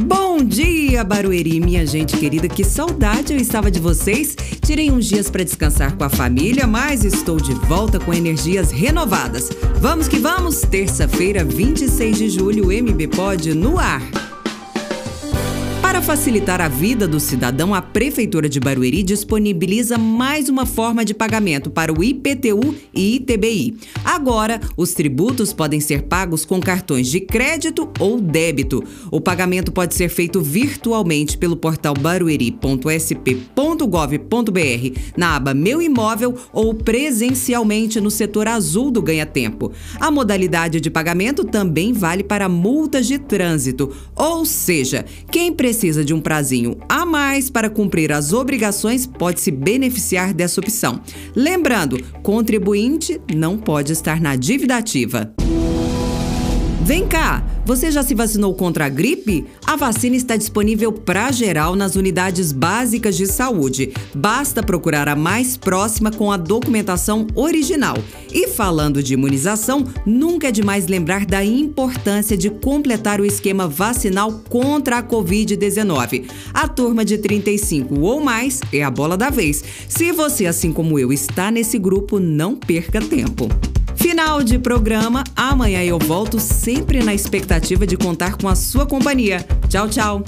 Bom dia, Barueri, minha gente querida. Que saudade eu estava de vocês. Tirei uns dias para descansar com a família, mas estou de volta com energias renovadas. Vamos que vamos! Terça-feira, 26 de julho, MB Pod no ar. Para facilitar a vida do cidadão, a Prefeitura de Barueri disponibiliza mais uma forma de pagamento para o IPTU e ITBI. Agora, os tributos podem ser pagos com cartões de crédito ou débito. O pagamento pode ser feito virtualmente pelo portal barueri.sp.gov.br na aba Meu Imóvel ou presencialmente no setor azul do Ganha Tempo. A modalidade de pagamento também vale para multas de trânsito, ou seja, quem precisa precisa de um prazinho a mais para cumprir as obrigações pode se beneficiar dessa opção. Lembrando, contribuinte não pode estar na dívida ativa. Vem cá, você já se vacinou contra a gripe? A vacina está disponível para geral nas unidades básicas de saúde. Basta procurar a mais próxima com a documentação original. E falando de imunização, nunca é demais lembrar da importância de completar o esquema vacinal contra a Covid-19. A turma de 35 ou mais é a bola da vez. Se você, assim como eu, está nesse grupo, não perca tempo. Final de programa. Amanhã eu volto sempre na expectativa de contar com a sua companhia. Tchau, tchau.